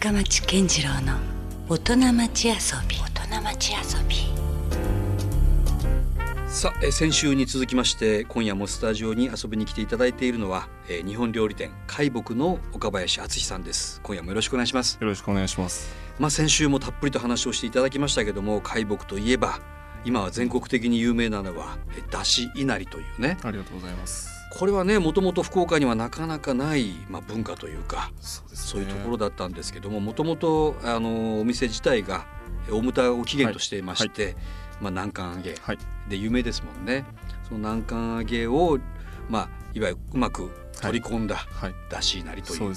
深町健次郎の大人町遊び。大人町遊び。さあ、えー先週に続きまして今夜もスタジオに遊びに来ていただいているのは、えー日本料理店海木の岡林敦さんです。今夜もよろしくお願いします。よろしくお願いします。まあ先週もたっぷりと話をしていただきましたけども海木といえば今は全国的に有名なのはえーだし稲荷というね。ありがとうございます。これはねもともと福岡にはなかなかない、まあ、文化というかそうですそういうところだったんですけどももともとあのお店自体がえー大牟田を起源としていまして、まあ、南関揚げはい。で有名ですもんねその南関揚げを、まあ、いわゆるうまく取り込んだはい。だし稲荷という。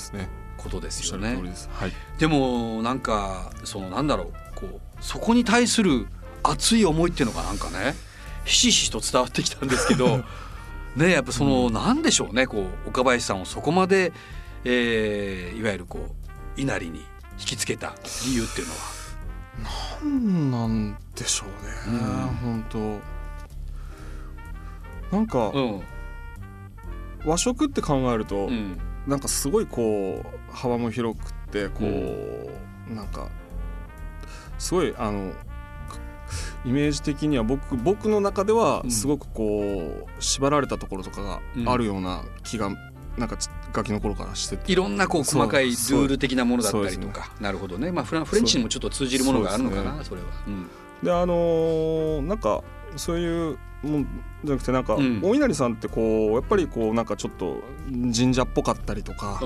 ことですよね。です。はい。でもなんかそのなんだろうこうそこに対する熱い思いっていうのがなんかねひしひしと伝わってきたんですけど ねやっぱその、なんでしょうねこう岡林さんをそこまで、えーいわゆるこう稲荷に引きつけた理由っていうのは。なんなんでしょうね。うん本当。なんかうん和食って考えると、うんなんかすごいこう幅も広くってこう、なんかすごいあのイメージ的には僕僕の中ではうん。すごくこう縛られたところとかがあるような気がなんかちガキの頃からしてて。いろんなこう細かいルール的なものだったりとか、なるほどね、まあ、フランフレンチにもちょっと通じるものがあるのかな、そそうれは。うん。であのーなんかそういうもんじゃなくてなんか、うん。お稲荷さんってこうやっぱりこうなんかちょっと神社っぽかったりとか、あ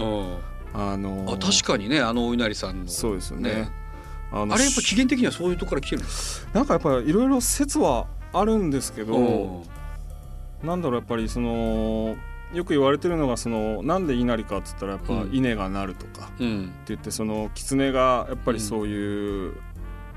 のーあ確かにねあのお稲荷さんの。そうですよね。ねあれやっぱ起源的にはそういうところから来てるんですか？なんかやっぱりいろいろ説はあるんですけど、う。んなんだろうやっぱりそのよく言われてるのがそのなんで稲荷かっつったらやっぱうん。稲がなるとかってうん言ってその狐がやっぱりそういう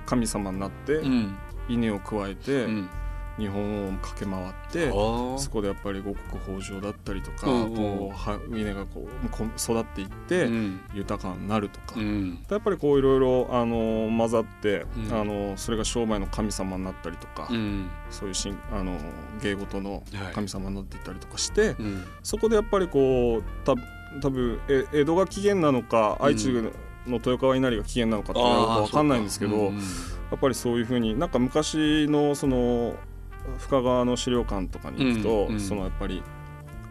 神様になってうん。稲を加えてうん日本を駆け回ってそこでやっぱり五穀豊穣だったりとかうんうん。こうは稲がこうこ育っていってうん。豊かになるとか。うん。やっぱりこういろいろあの混ざってうん。あのそれが商売の神様になったりとかうん。そういうしんあの芸事のはい。神様になっていったりとかして、うん。そこでやっぱりこうた多分え江戸が起源なのか愛知の豊川稲荷が起源なのかって分かんないんですけど、やっぱりそういうふうになんか昔のその深川の資料館とかに行くと、うんうん。そのやっぱり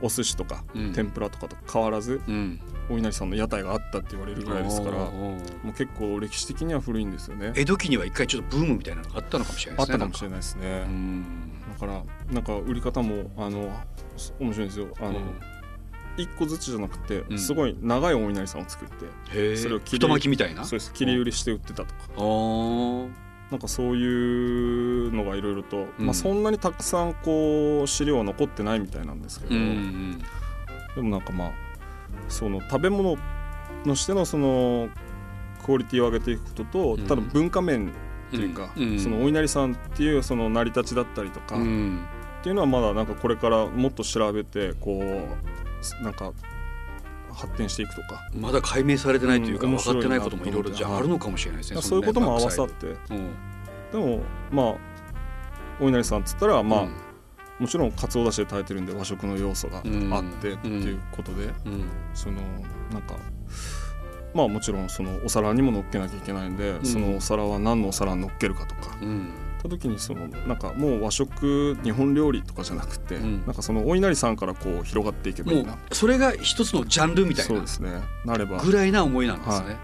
お寿司とか、うん。天ぷらとかと変わらずうん。お稲荷さんの屋台があったって言われるぐらいですからもう結構歴史的には古いんですよね。江戸期には一回ちょっとブームみたいなのがあったのかもしれないですねあったかもしれないですね。だからなんか売り方もあの面白いんですよ。あの、うん。一個ずつじゃなくて、うん。すごい長いお稲荷さんを作って、それを切り太巻きみたいな？そうです。切り売りして売ってたとか、なんかそういうのがいろいろと、うん。まあそんなにたくさんこう資料は残ってないみたいなんですけど、うんうん。でもなんかまあその食べ物のしてのそのクオリティを上げていくことと、うん。ただ文化面っていうか、うん。うん。そのお稲荷さんっていうその成り立ちだったりとか、うん。っていうのはまだなんかこれからもっと調べてこうなんか発展していくとか。まだ解明されてないというかうん分かってないこともいろいろじゃあるのかもしれないですね。そういうことも合わさっってて。うん。でもまあお稲荷さんっつったらまあ、うん。もちろんかつおだしで炊いてるんで和食の要素があってっていうことで、うん。そのなんかまあもちろんそのお皿にも乗っけなきゃいけないんで、ん。そのお皿は何のお皿に乗っけるかとか。うんた時にそのなんかもう和食日本料理とかじゃなくて、うん。なんかそのお稲荷さんからこう広がっていけばいもいな。うそれが一つのジャンルみたいなそうですね。なれば。ぐらいな思いなんですはね。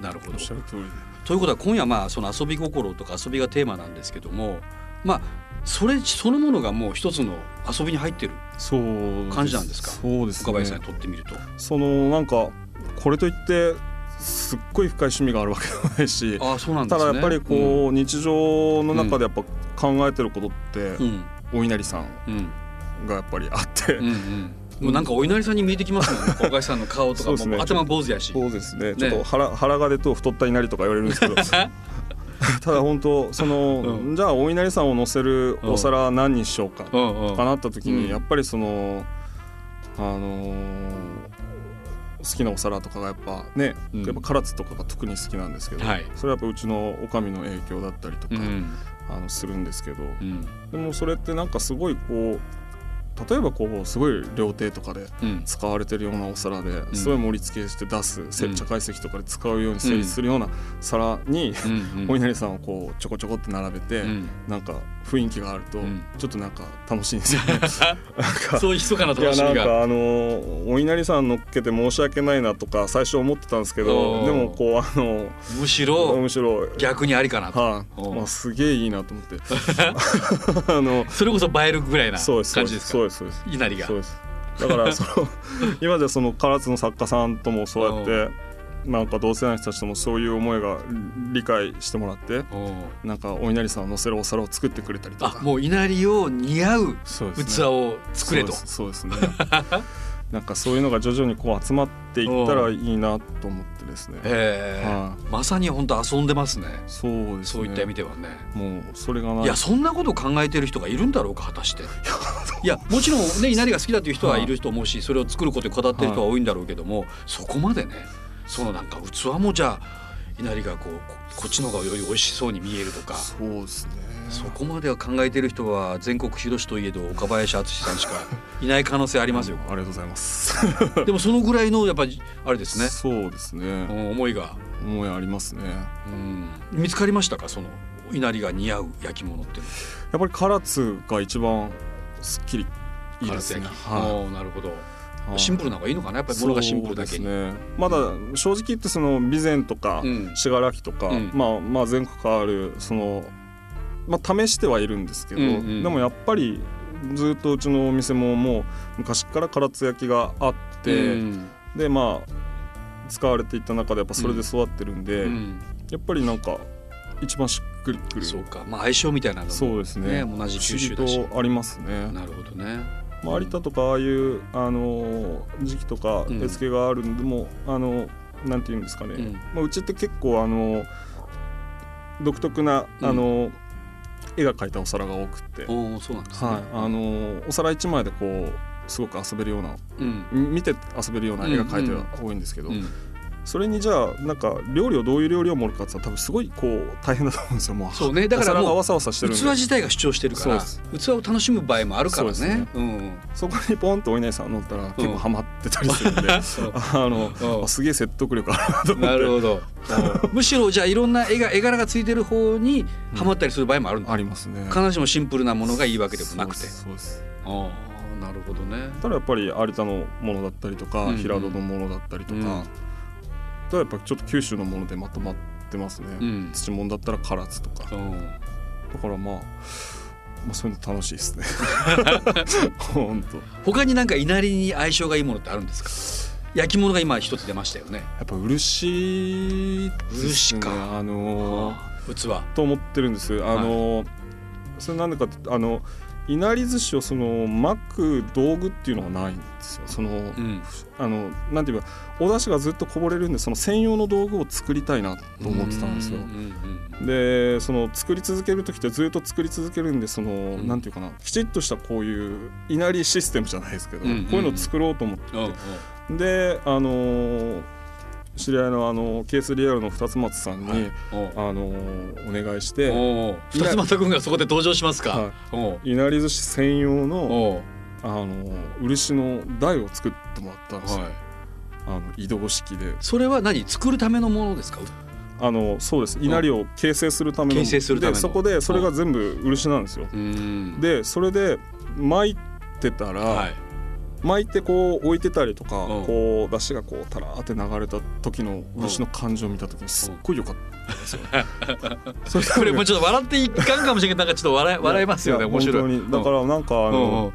なるほど。おっ。しゃる通りで。ということは今夜まあその遊び心とか遊びがテーマなんですけどもまあそれそのものがもう一つの遊びに入ってるそう感じなんですか？そうですね。岡林さんにとってみると。そのなんかこれといってすっごい深い趣味があるわけでもないしああそうなんですね。ただやっぱりこう、日常の中でやっぱ考えてることって、うん。お稲荷さんうん。がやっぱりあって、うんうん。もうなんかお稲荷さんに見えてきますもんね。岡林さんの顔とかもう頭坊主やし。そうですね。ちょっと腹,、腹が出と太った稲荷とか言われるんですけど。ただ本当その、うじゃあお稲荷さんを乗せるお皿は何にしようかかなった時に、うん。やっぱりそのあのー好きなお皿とかがやっぱね、うん。やっぱ唐津とかが特に好きなんですけど、はい。それはやっぱうちのおかみの影響だったりとか、うん。あのするんですけど、うん。でもそれってなんかすごいこう例えばこうすごい料亭とかでうん。使われてるようなお皿ですごい盛り付けして出す、せうん。茶会席とかで使うように成立するような皿に、うん お稲荷さんをこうちょこちょこって並べて、うん。なんか雰囲気があると、うん。ちょっとなんか楽しいんですよね。そういう密かないや楽しみがなんかあのお稲荷さん乗っけて申し訳ないなとか最初思ってたんですけおどー。でもこうあのむしろむしろ逆にありかなと、はい、おー。まあ、すげえいいなと思って。あのそれこそ映えるぐらいな感じですか？そうですそうです。稲荷が。そうです。だからその 今ではその唐津の作家さんともそうやってなんか同世代の人たちともそういう思いが理解してもらってなんかお稲荷さんを乗せるお皿を作ってくれたりとか。あもう稲荷を似合う器を作れと、そうですそうですね。なんかそういうのが徐々にこう集まっていったらいいなと思ってですね。へえ、はまさに本当遊んでますね。そうですね。そういった意味ではね。もうそれがない。いやそんなこと考えてる人がいるんだろうか果たして。いやもちろんね稲荷が好きだという人はいると思うしそれを作ることにこだわってる人は多いんだろうけどもそこまでねそのなんか器もじゃあ稲荷がこうここっちの方がより美味しそうに見えるとか。そうですねそこまでは考えてる人は全国広しといえど岡林敦さんしか いない可能性ありますよ。ありがとうございます。でもそのぐらいのやっぱりあれですね。そうですね。うん思いが、思いありますね。うん。見つかりましたか？その稲荷が似合う焼き物ってやっぱり唐津が一番すっきりいいですね。はおーなるほど。い。シンプルな方がいいのかな？やっぱり物がシンプルだけに、ね。まだ正直言ってその備前とかうん。信楽とか、うん。まあまあ全国あるそのまあ試してはいるんですけど、うんうん。でもやっぱりずっとうちのお店ももう昔から唐津焼きがあって、うん。でまあ使われていった中でやっぱそれで育ってるんで、うん。やっぱりなんか一番しっくりくる。そうか。まあ相性みたいなのもそうですね。ね同じ不九州だし。とありますね。なるほどね。まあ、有田とかああいう、あの時期とかうん。絵付けがあるんでも、あのなんていうんですかね、うん。まあ、うちって結構あの独特なうん。あの、絵が描いたお皿が多くって、おおそうなんですね、はい、あのお皿一枚でこうすごく遊べるようなうん。み見て遊べるような絵が描いては多いんですけど、うんそれにじゃあなんか料理をどういう料理を盛るかって多分すごいこう大変だと思うんですよ。もうそうね。だからもうわさわさしてる器自体が主張してるから。そう器を楽しむ場合もあるからそうです。ねねうん。そこにポンとお稲荷さん乗ったら結構ハマってたりするんで、あのうん。あすげえ説得力あるなと思って。なるほど。むしろじゃあいろんな絵が絵柄がついてる方にハマったりする場合もあるんだありますね。必ずしもシンプルなものがいいわけでもなくて。そうです。ああなるほどね。ただやっぱり有田のものだったりとか、うんうん。平戸のものだったりとか、うんただやっぱちょっと九州のものでまとまってますね、うん。土物だったら唐津とか。だう。んからまあまあそういうの楽しいですね。本当他になんか稲荷に相性がいいものってあるんですか？焼き物が今一つ出ましたよね。やっぱ漆ね。漆か。あのー器。と思ってるんです。あのーそれなんでかってあのいなり寿司をその巻く道具っていうのがないんですよ。その、うん。あのなんていうかお出汁がずっとこぼれるんでその専用の道具を作りたいなと思ってたんですよ。でその作り続ける時ってずっと作り続けるんでその、ん。なんていうかなきちっとしたこういういなりシステムじゃないですけど、うんうんこういうのを作ろうと思って。うんうん。であのー知り合いのあのケースリアルの二つ松さんに、はい。あのーお願いして二つ又君がそこで登場しますか、はおう。いなり寿司専用の、あのー漆の台を作ってもらったんですよ、はい。あの移動式で。それは何？作るためのものですか？あのそうです。稲荷を形成するための。形成するための。でそこでそれが全部漆なんですよ。うん。でそれで巻いてたら、はい巻いてこう置いてたりとか、うん。こう出汁がこうタラーって流れた時の漆の感じを見た時にすっごい良かったんですよ。それこれもうちょっと笑っていかんかもしれない。なんかちょっと笑い笑いますよね。や面白い。本当に。だからなんかあうんの、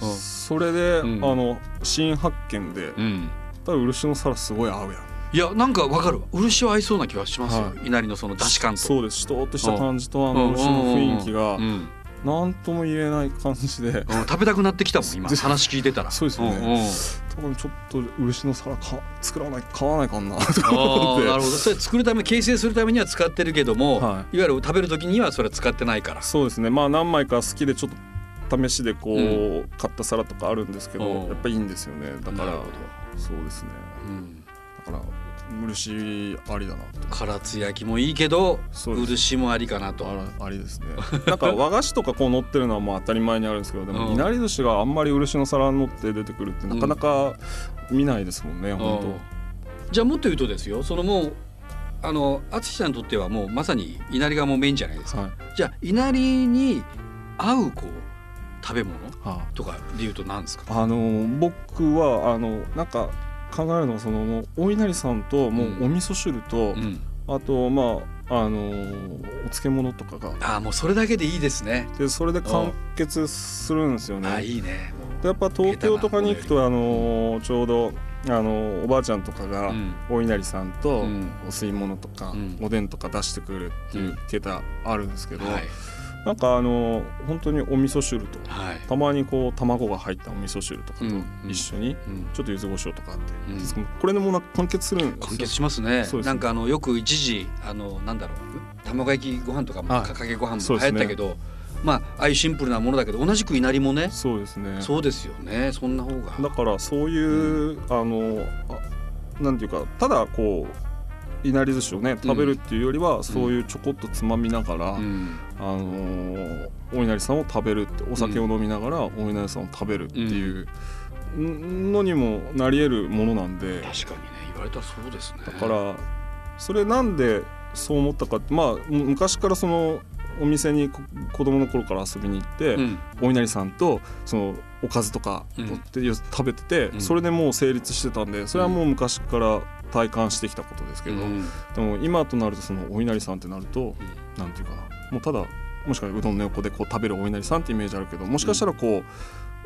うん。それで、うん。あの新発見で、うん。多分漆の皿すごい合うやん。いやなんかわかる。漆は合いそうな気がしますよ、は稲荷のその出し感と。そうです。しとーっとした感じとあうん。の漆の雰囲気がうん何とも言えない感じで、うん食べたくなってきたもん今。で話聞いてたら。そうですよね。多分ちょっと漆の皿か作らない買わないかなと思って。ーなるほど。それ作るため形成するためには使ってるけども、、はい。わゆる食べる時にはそれは使ってないから。そうですね。まあ何枚か好きでちょっと試しでこう、う買った皿とかあるんですけどうん。やっぱいいんですよね。だからそうですね。ど、うんだから漆ありだな唐津焼きもいいけど漆もありかなと。ありですね。なんか和菓子とかこう乗ってるのはまあ当たり前にあるんですけどでうん。もいなり寿司があんまり漆の皿に乗って出てくるってなかなか見ないですもんね、うん。本じゃあもっと言うとですよそのもうあの淳さんにとってはもうまさに稲荷がもうメインじゃないですか、当はい。じゃあ稲荷に合うこう食べ物はとかで言うと何ですか？あ、あの僕はあのなんか考えるのはそのもうお稲荷さんともうお味噌汁と、うん、あとまああのお漬物とかが。ああもうそれだけでいいですね。でそれで完結するんですよね。ああいいね。でやっぱ東京とかに行くとあのちょうどあのおばあちゃんとかがうん。お稲荷さんとうん。お吸い物とかうん。おでんとか出してくるっていう桁あるんですけど、はいなんかあの本当にお味噌汁とはい。たまにこう卵が入ったお味噌汁とかとうん一緒にうん。ちょっと柚子胡椒とかあって、うん。これでもうなんか完結するんですよ。完結しますね。なんかあのよく一時あのなんだろう卵焼きご飯とかもはい。かかげご飯も流行ったけど、まあああいうシンプルなものだけど同じく稲荷もね。そうですね。そうですよね。そんな方が。だからそういう、あのあなんていうかただこういなり寿司をね食べるっていうよりは、そういうちょこっとつまみながら、うんあのーお稲荷さんを食べるってお酒を飲みながらお稲荷さんを食べるっていうのにもなり得るものなんで。確かにね言われたらそうですね。だからそれなんでそう思ったかってまあむ昔からそのお店にこ子供の頃から遊びに行って、うん。お稲荷さんとそのおかずとかうん。取って食べてて、うん。それでもう成立してたんでそれはもう昔から体感してきたことですけど、うん。でも今となるとそのお稲荷さんってなると、なんていうかなもうただもしかしたらうどんの横でこう食べるお稲荷さんってイメージあるけどもしかしたらこ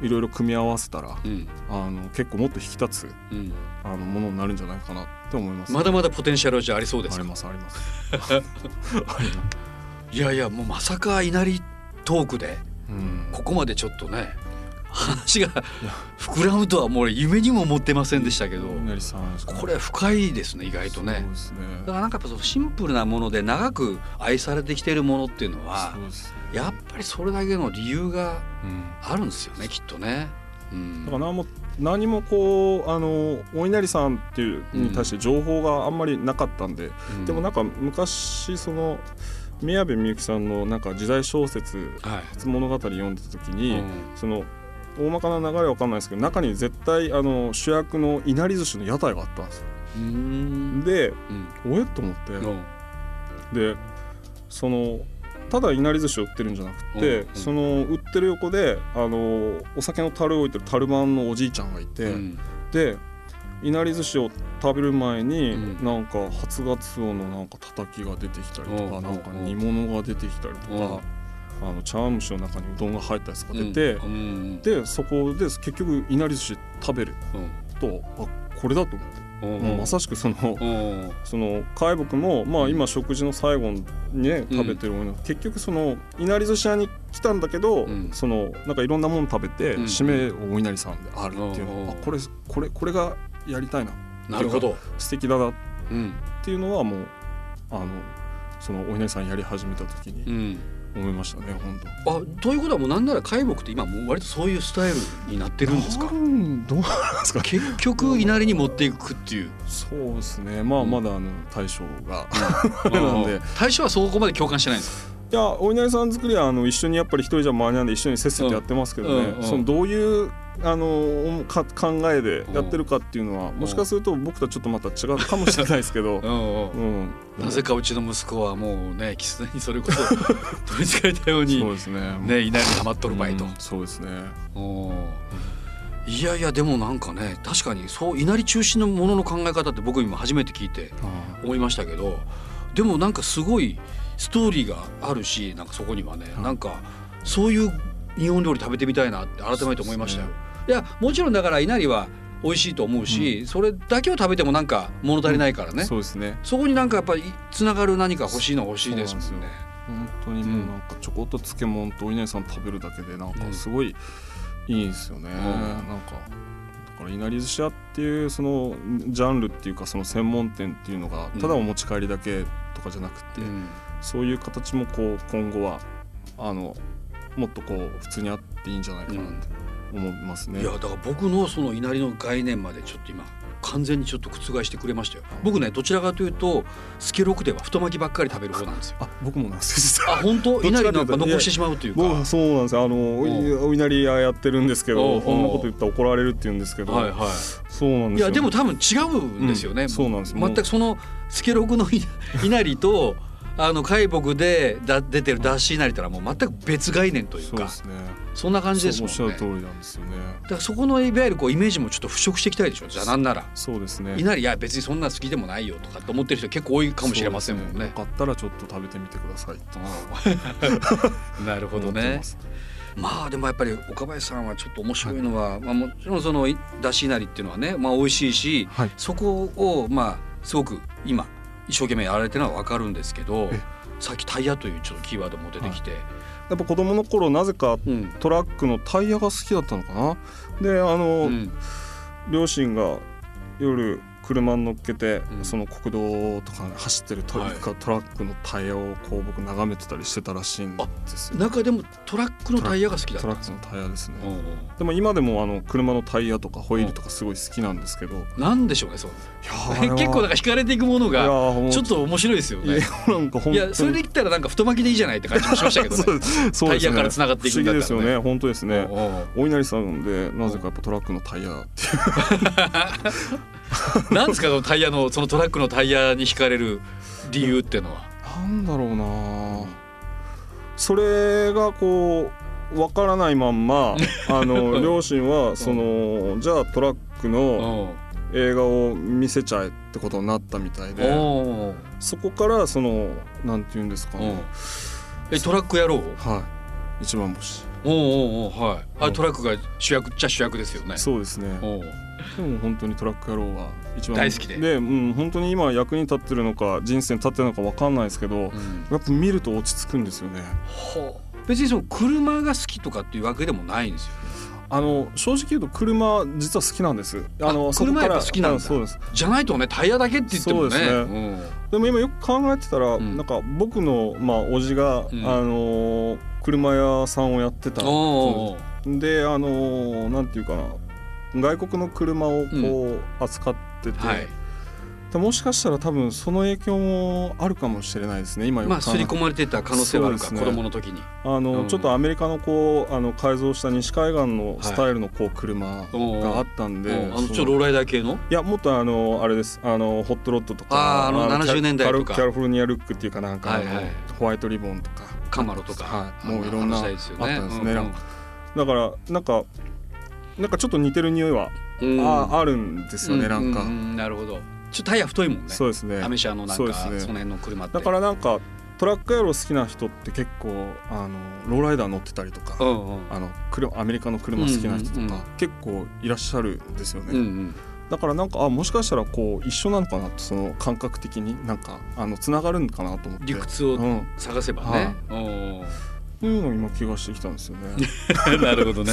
ういろいろ組み合わせたら、うん。あの結構もっと引き立つうん。あのものになるんじゃないかなって思います、まだまだポテンシャルはじゃあありそうですか？あります。あります。いやいやもうまさか稲荷トークでうん。ここまでちょっとね話が膨らむとはもう夢にも思ってませんでしたけどお稲荷さんですかこれ深いですね意外とね。ね。だからなんかやっぱそのシンプルなもので長く愛されてきているものっていうのはね。やっぱりそれだけの理由がうん。あるんですよねきっとね。うん。だから何も何もこうあのお稲荷さんっていうに対して情報があんまりなかったんで、うん。でもなんか昔その宮部みゆきさんのなんか時代小説はい。初物語読んでた時に、うん。その大まかな流れは分かんないですけど中に絶対あの主役のいなり寿司の屋台があったんですよ。うん。でうん。おえっと思って、うん。でそのただいなり寿司を売ってるんじゃなくて、うん。うん。その売ってる横であのお酒の樽を置いてる樽番のおじいちゃんがいて、うん。でいなり寿司を食べる前に、うん。なんか初がつおのなんかたたきが出てきたりとか、うん。なんかうん。煮物が出てきたりとか、あの茶碗蒸しの中にうどんが入ったやつが出て、うん。でそこで結局いなり寿司食べる。とあこれだと思って、うん。もうまさしくそのうん。その海木もまあ今食事の最後にねうん。食べてるもの、結局そのいなり寿司屋に来たんだけど、うん。そのなんかいろんなもの食べて、うん。締めお稲荷さんであるっていうの、うん。あこれこれこれがやりたいな。なるほど。素敵だな。っうん。ていうのはもうあのそのお稲荷さんやり始めた時うにん。思いましたね、本当。あということはもうなんなら海木って今もう割とそういうスタイルになってるんですか？なんどうなんですか。結局稲荷に持っていくっていう。そうですね。まあうん。まだあの大将が、なんで。大将はそこまで共感してないんですか？いやお稲荷さん作りはあの一緒にやっぱり一人じゃ間に合わんで一緒にせっせとやってますけどね、うんうんそのどういうあのか考えでやってるかっていうのは、もしかすると僕とはちょっとまた違うかもしれないですけど、うんなぜかうちの息子はもうね狐にそれこそ取りつかれたようにそうですね。ね稲荷にハマっとる場合と。うん、そうですね。おー。いやいやでもなんかね確かにそう稲荷中心のものの考え方って僕今初めて聞いて思いましたけどでもなんかすごいストーリーがあるしなんかそこにはね、はいなんかそういう日本料理食べてみたいなって改めて思いましたよ。いやもちろんだから稲荷は美味しいと思うし、それだけを食べてもなんか物足りないからね、そうですね。そこになんかやっぱりつながる何か欲しいのは欲しいですもんね。本当にもうなんかちょこっと漬物とお稲荷さん食べるだけでなんかすごいいいんですよね、ん。なんかだからいなり寿司屋っていうそのジャンルっていうかその専門店っていうのがただお持ち帰りだけとかじゃなくて、うんそういう形もこう今後はあのもっとこう普通にあっていいんじゃないかなって思いますね。いやだから僕のその稲荷の概念までちょっと今完全にちょっと覆してくれましたよ。僕ねどちらかというとスケロクでは太巻きばっかり食べる方なんですよ。あ僕もなんです。あ本当？稲荷なんか残してしまうというか。そうなんです。よあのお稲荷屋やってるんですけどこんなこと言ったら怒られるって言うんですけど、はいはい。そうなんですよ。いやでも多分違うんですよね、うん。そうなんです。全くそのスケロクのい稲荷とあの海木でだ出てる脱脂稲荷ってのはもう全く別概念というかそうね。そんな感じですもんね。おっしゃる通りなんですよね。だからそこのいわゆるこうイメージもちょっと払拭していきたいでしょじゃあなんなら。そうですね。稲荷いや別にそんな好きでもないよとかって思ってる人結構多いかもしれませんもんね。そうですよかったらちょっと食べてみてください なるほどね。まあでもやっぱり岡林さんはちょっと面白いのは、まあ、もちろんそのだし稲荷っていうのはね、まあ、美味しいし、はい。そこをまあすごく今一生懸命やられてるのは分かるんですけどえさっきタイヤというちょっとキーワードも出てきて、やっぱ子供の頃なぜかうん。トラックのタイヤが好きだったのかな。であの、うん。両親が夜車に乗っけて、うん。その国道とか走ってるトラ,、はい。トラックのタイヤをこう僕眺めてたりしてたらしいんです。よ中でもトラックのタイヤが好きだった。トラックのタイヤですね、うんうん。でも今でもあの車のタイヤとかホイールとかすごい好きなんですけど、いなんでしょうねそう。やー 結構なんか惹かれていくものいやがちょっと面白いですよいやね。なんか本当に。いやそれで言ったらなんか太巻きでいいじゃないって感じもしましたけどね。そうね。タイヤから繋がっていくんだったらね。不思議ですよね。本当ですねお稲荷さんでなぜかやっぱトラックのタイヤっていう なんですかそのタイヤのそのトラックのタイヤに惹かれる理由っていうのは？なんだろうな。それがこうわからないまんま あの両親はそのじゃあトラックの映画を見せちゃえってことになったみたいでそこからそのなんて言うんですかね。えトラックやろう？はい。一番星。おうおうおうはい。あうん。トラックが主役っちゃ主役ですよね。そうですね。おうでも本当にトラック野郎は一番大好きで。で、うん、本当に今役に立ってるのか人生に立ってるのかわかんないですけど、うん。やっぱ見ると落ち着くんですよね。ほう。別にその車が好きとかっていうわけでもないんですよ。あの正直言うと車実は好きなんです。あの車やっぱ好きなんそうです。じゃないとねタイヤだけって言ってもね。そうですうん。でも今よく考えてたら、ん。なんか僕のまあ叔父が、うん。あの車屋さんをやってた。おうであのなんていうかな。外国の車をこう扱ってて、はい。でもしかしたら多分その影響もあるかもしれないですね今よくまあ刷り込まれてた可能性はあるか、ね。子供の時に。あの、うん。ちょっとアメリカのこうあの改造した西海岸のスタイルのこう車があったんで、うんあのそちょっとローライダー系の？いやもっとあのあれです。あのホットロッドとかあーあのキャ70年代とか。キャリフォルニアルックっていうかなんか、あのはい。はいホワイトリボンとか。カマロとか。はい、もういろんなあったんですね、うんうん。だからなんかなんかちょっと似てる匂いは、うんああるんですよね、なんか、なるほど。ちょっとタイヤ太いもんね。そうですねアメ車のなんかそねその辺の車。だからなんかトラック野郎好きな人って結構あのローライダー乗ってたりとか、うんうん。あの車アメリカの車好きな人とか、結構いらっしゃるんですよね、うんうん。だからなんかあもしかしたらこう一緒なのかなとその感覚的になんかあのつながるんかなと思って理屈をうん、探せばね。うんそういうの今気がしてきたんですよね なるほどね。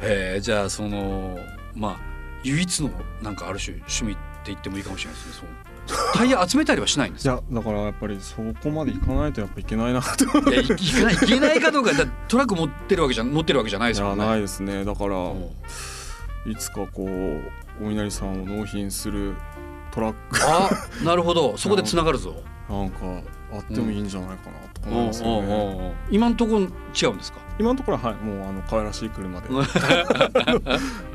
えー、じゃあそのまあ唯一のなんかある種趣味って言ってもいいかもしれないですね。タイヤ集めたりはしないんですいか。やだからやっぱりそこまでいかないとやっぱいけないなといやいいけないいけないかどうかだトラック持ってるわけじゃ乗ってるわけじゃないですもんね。ないですねだからうんいつかこうお稲荷さんを納品するトラックあなるほどそこでつながるぞ。なんかあってもいいんじゃないかなと思いますよね、今のところ違うんですか？今のところははいもうあの可愛らしい車で。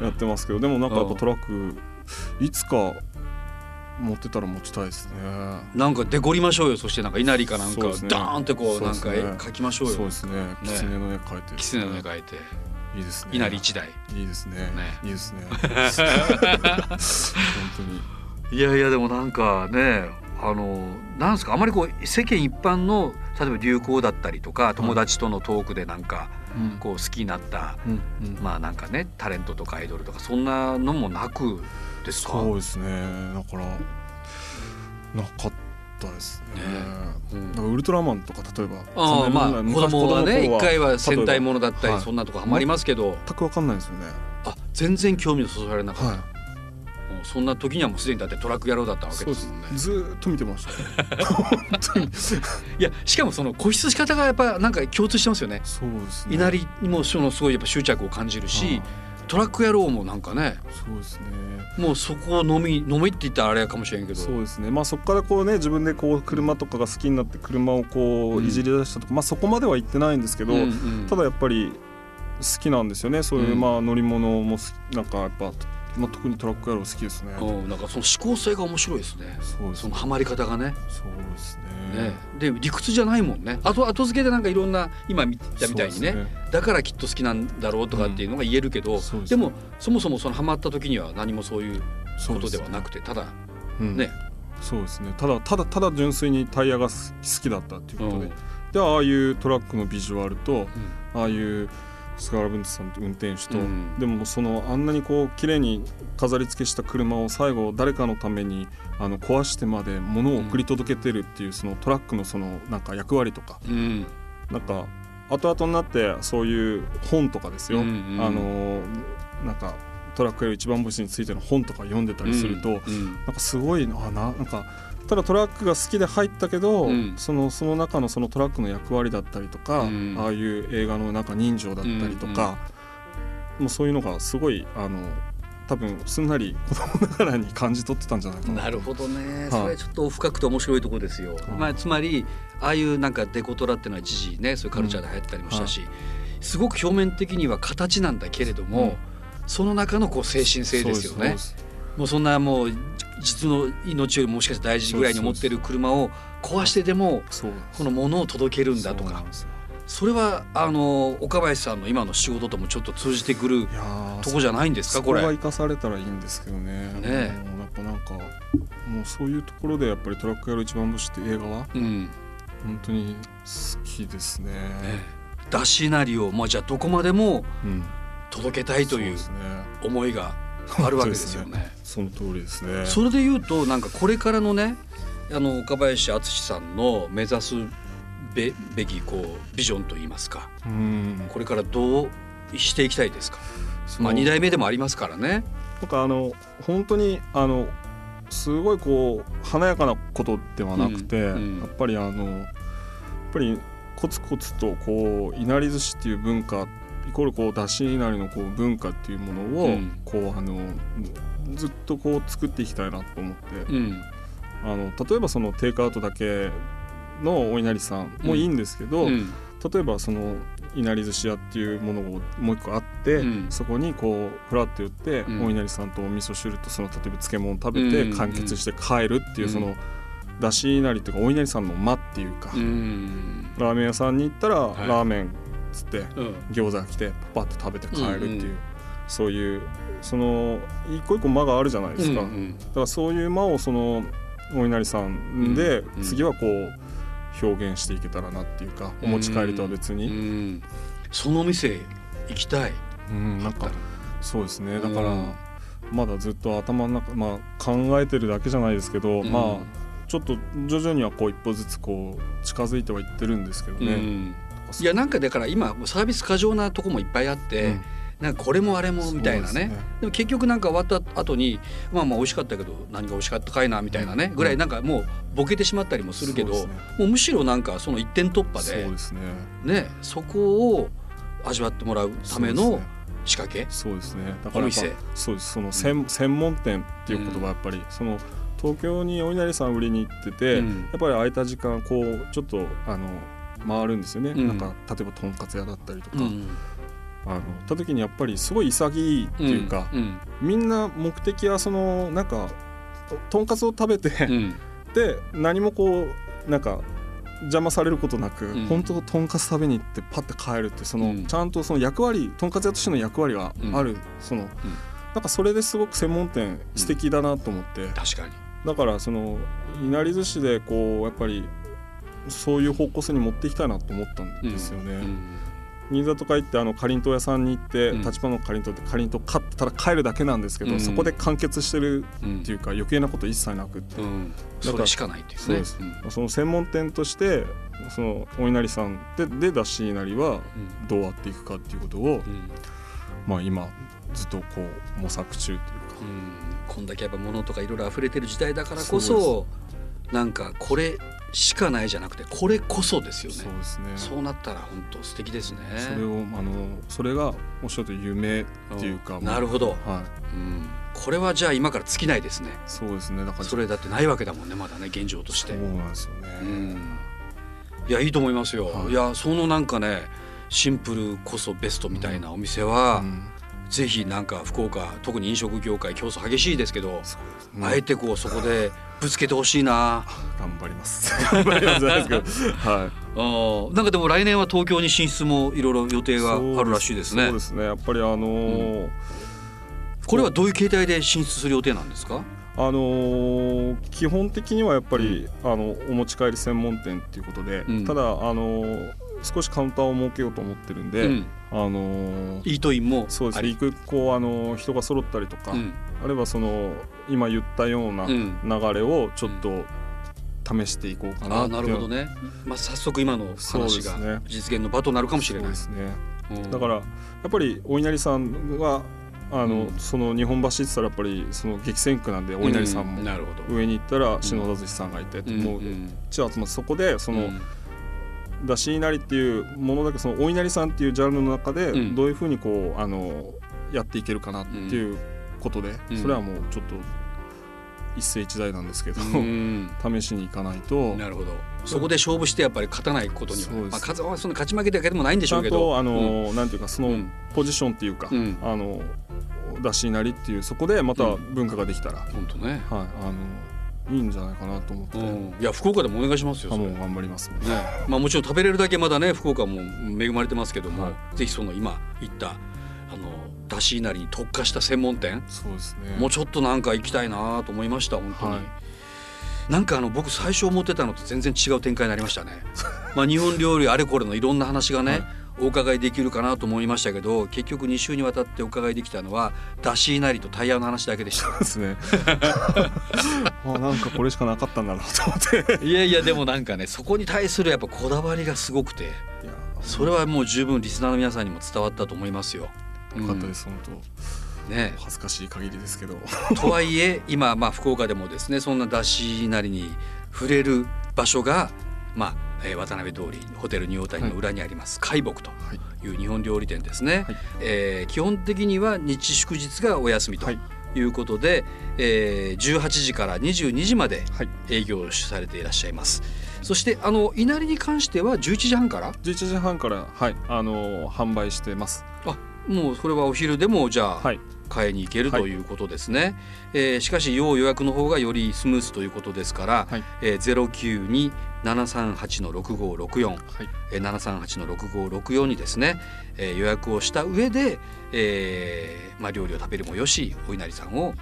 やってますけどでもなんかやっぱトラックいつか持ってたら持ちたいですね。なんかデコりましょうよそしてなんか稲荷かなんかね。ダーンってこうなんか絵描きましょうよ。そうですね。狐の絵描いて。狐の絵描いて。いいですね。稲荷一台。いいですね。ね。いいですね。本当に。いやいやでもなんかねあのなんですか？あまりこう世間一般の例えば流行だったりとか友達とのトークでなんかこう好きになったうんうん。まあなんかねタレントとかアイドルとかそんなのもなくですか？そうですね。だからなかったですね。うん。だからウルトラマンとか例えばああまあ子供がね一回は戦隊もものだったりはいそんなとこハマりますけど、全く分かんないですよね。あ全然興味をそそられなかった、はもうそんな時にはもうすでにだってトラック野郎だったわいそうですもんね。ずーっと見てました。本当に。いやしかもその固執し方がやっぱなんか共通してますよね。そうですね。稲荷にもそのすごいやっぱ執着を感じるし、トラック野郎もなんかねそうですね。もうそこを飲み飲みって言ったらあれかもしれんけど。そうですね。まあそこからこうね自分でこう車とかが好きになって車をこうんういじり出したとか、まあそこまでは言ってないんですけど、うんうん。ただやっぱり好きなんですよね。そういう、うん。まあ乗り物も好きなんかやっぱ、まあ、特にトラック野郎好きですね、うんなんかその思考性が面白いですね。そうですね。そのハマり方がね。そうですね。ね。で理屈じゃないもんね。あと後付けでなんかいろんな今見たみたいにね。そうですだからきっと好きなんだろうとかっていうのが言えるけど、そうですでもそもそもそのハマった時には何もそういうことではなくてただうん。ね、そうですね。ただただただ純粋にタイヤが好きだったっていうことで、うん。でああいうトラックのビジュアルとああいう菅原文太さんと運転手と、うん。でもそのあんなにこう綺麗に飾り付けした車を最後誰かのためにあの壊してまで物を送り届けてるっていうそのトラックのそのなんか役割とか。うん。なんか後々になってそういう本とかですよ、うんうんあのなんかトラックや一番星についての本とか読んでたりすると、うんなんかすごいなななんかただトラックが好きで入ったけど、うん。そのその中のそのトラックの役割だったりとか、うん。ああいう映画の中人情だったりとか、もうそういうのがすごいあの多分すんなり子供ながらに感じ取ってたんじゃないかな。なるほどね、はい。それちょっと深くて面白いところですよ、まあ、つまりああいうなんかデコトラっていうのは一時ねそういうカルチャーで流行ったりもしたし、すごく表面的には形なんだけれども、うん。その中のこう精神性ですよね。もうそんなもう実の命よりももしかして大事ぐらいに思ってる車を壊してでもこの物を届けるんだとか。それはあの岡林さんの今の仕事ともちょっと通じてくるとこじゃないんですか？これ。生かされたらいいんですけどね。ね。もうやっぱなんかもうそういうところでやっぱり「トラックやる一番星」って映画はうん。本当に好きですね。ね。だしなりを、まあ、じゃあどこまでもうん、届けたいという思いがあるわけですよね。その通りですね。それで言うとなんかこれからのねあの岡林敦さんの目指すべべきこうビジョンといいますかうん、これからどうしていきたいですか、まあ、2代目でもありますからね。なんかあの本当にあのすごいこう華やかなことではなくて、うんうんやっぱりあのやっぱりコツコツとこういなり寿司っていう文化イコールこうだしいなりのこう文化っていうものを、うん。こうあのずっとこう作っていきたいなと思って、うん。あの例えばそのテイクアウトだけのお稲荷さんもいいんですけど、うん。例えばそのいなり寿司屋っていうものをもう一個あって、うん。そこにこうフラッと寄って、うん。お稲荷さんとお味噌汁とその例えば漬物食べてうん完結して帰るっていううん。そのだしいなりというかお稲荷さんの間っていうか、うん。ラーメン屋さんに行ったらい。ラーメンっつってうん。餃子が来てパパッと食べて帰るっていう、うんうん。そういうその一個一個間があるじゃないですか。うんだからそういう間をそのお稲荷さんで、うんうん。次はこう表現していけたらなっていうか、お持ち帰りとは別うに、ん。その店行きたい。うんなんかそうですね。だから、うん。まだずっと頭の中、まあ、考えてるだけじゃないですけど、うん。まあちょっと徐々にはこう一歩ずつこう近づいてはいってるんですけどね。うんいやなんかだから今サービス過剰なとこもいっぱいあって、うん。なんかこれもあれもみたいなね。ね。でも結局なんか終わった後にまあまあ美味しかったけど何が美味しかったかいなみたいなねぐらいなんかもうボケてしまったりもするけど、ね。もうむしろなんかその一点突破そうでですね。ねそこを味わってもらうための仕掛け？そうですね。だからそうです。その専,、専門店っていう言葉はやっぱり、その東京にお稲荷さん売りに行ってて、うん。やっぱり空いた時間こうちょっとあの回るんですよね、うん。なんか例えばとんかつ屋だったりとか、うん。あのた時にやっぱりすごい潔いっていうか、うん。みんな目的はそのなんかととんかつを食べて、うん。で何もこうなんか邪魔されることなく、うん。本当とんかつ食べに行ってパッて帰るってその、うん。ちゃんとその役割とんかつ屋としての役割がある、その、なんかそれですごく専門店素敵だなと思って、確かに。だからそのいなり寿司でこうやっぱりそういう方向性に持っていきたいなと思ったんですよね。うん新座とか行ってあのかりんとう屋さんに行って、うん。立花のかりんとうってかりんとう買ったら帰るだけなんですけど、うん。そこで完結してるうんっていうか余計なこと一切なくって、うん。それしかないっていうね。そうです。ん。その専門店としてそのお稲荷さんででだし稲荷はどうやっていくかっていうことを、うん。まあ今ずっとこう模索中っていうか、うん。こんだけやっぱ物とかいろいろ溢れてる時代だからこそそなんかこれしかないじゃなくてこれこそですよね。そうですね。そうなったら本当素敵ですね。それをあのそれがおっしゃると夢っていうか、ん。なるほど、はい。うん、これはじゃあ今から尽きないですね。そうですね。だからそれだってないわけだもんねまだね現状として。そうなんですよね、うん。いやいいと思いますよ、はい。い、やそのなんかねシンプルこそベストみたいなお店は、うん。ぜひなんか福岡特に飲食業界競争激しいですけど、ね。あえてこうそこでぶつけてほしいな。頑張ります。頑張ります。じゃないですけどはい。あー。なんかでも来年は東京に進出もいろいろ予定があるらしいですね。そうですね。やっぱりあのーこれはどういう形態で進出する予定なんですか？あのー基本的にはやっぱり、あのお持ち帰り専門店っていうことで、うん。ただあのー少しカウンターを設けようと思ってるんで、うんあのーイートインも。そうです。ね行くこうあのー人が揃ったりとか、うん。あるいはその今言ったようなうん。流れをちょっと試していこうかなう。なるほどね、まあ、早速今の話が実現の場となるかもしれない。ですね。うん。だからやっぱりお稲荷さんはあの、うん。その日本橋って言ったらやっぱりその激戦区なんでお稲荷さんも、うなるほど。上に行ったら篠田寿司さんがいて、うん。もううん。ち集まってそこでその、うんだし稲荷っていうものだけそのお稲荷さんっていうジャンルの中でうん。どういうふうにこうあのやっていけるかなっていうことで、うん。それはもうちょっと一世一代なんですけど、うん。試しに行かないと。なるほど。そこで勝負してやっぱり勝たないことには、まあ、数はその勝ち負けだけでもないんで。しょうけどとあの、うん。なんていうかそのうん。ポジションっていうか、うん。あのだし稲荷っていうそこでまた文化ができたら、本当ね、はいあのいいんじゃないかなと思って、うん、いや福岡でもお願いしますよもう頑張りますね。まあ、もちろん食べれるだけまだね福岡も恵まれてますけども、はぜひその今言ったあのだし稲荷に特化した専門店、そうですね。もうちょっとなんか行きたいなと思いました本当に、はい。なんかあの僕最初思ってたのと全然違う展開になりましたね。まあ日本料理あれこれのいろんな話がね、はいお伺いできるかなと思いましたけど結局2週にわたってお伺いできたのはだし稲荷とタイヤの話だけでした。ですね。あなんかこれしかなかったんだなと思って。いやいやでもなんかねそこに対するやっぱこだわりがすごくてそれはもう十分リスナーの皆さんにも伝わったと思いますよ。よかったです、本うん当。ね。恥ずかしい限りですけど。とはいえ今まあ福岡でもですねそんなだしなりに触れる場所がまあ、えー渡辺通りホテルニューオータニの裏にあります海木とはい。いう日本料理店ですね、はい。えー基本的には日祝日がお休みとはい。いうことで、えー18時から22時まではい。営業をされていらっしゃいます。そしてあの稲荷に関しては11時半から？11時半からはい。あの販売してます。あもうそれはお昼でもじゃあ、はい。買いに行けるはい。ということですね、えーしかし要予約の方がよりスムースということですから、はい。えー、092-738の6564、はい。えー、738の6564にですね、えー予約をした上で、えーまあ、料理を食べるもよしお稲荷さんを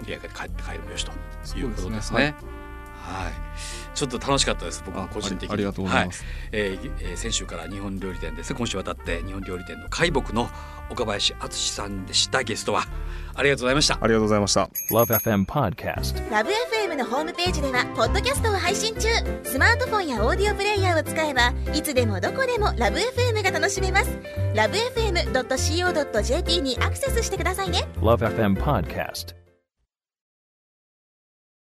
お土産で帰って帰るもよしということですね。はい、ちょっと楽しかったです僕もあ個人的に。ありありがとうございます、はい。えーえー先週から日本料理店です。ね今週渡って日本料理店の海木の岡林敦さんでしたゲストはありがとうございました。ありがとうございました。Love FM Podcast. ラブ f m のホームページではポッドキャストを配信中。スマートフォンやオーディオプレイヤーを使えばいつでもどこでもラブ f m が楽しめます。ラブ FM.co.jp にアクセスしてくださいね。Love FM Podcast.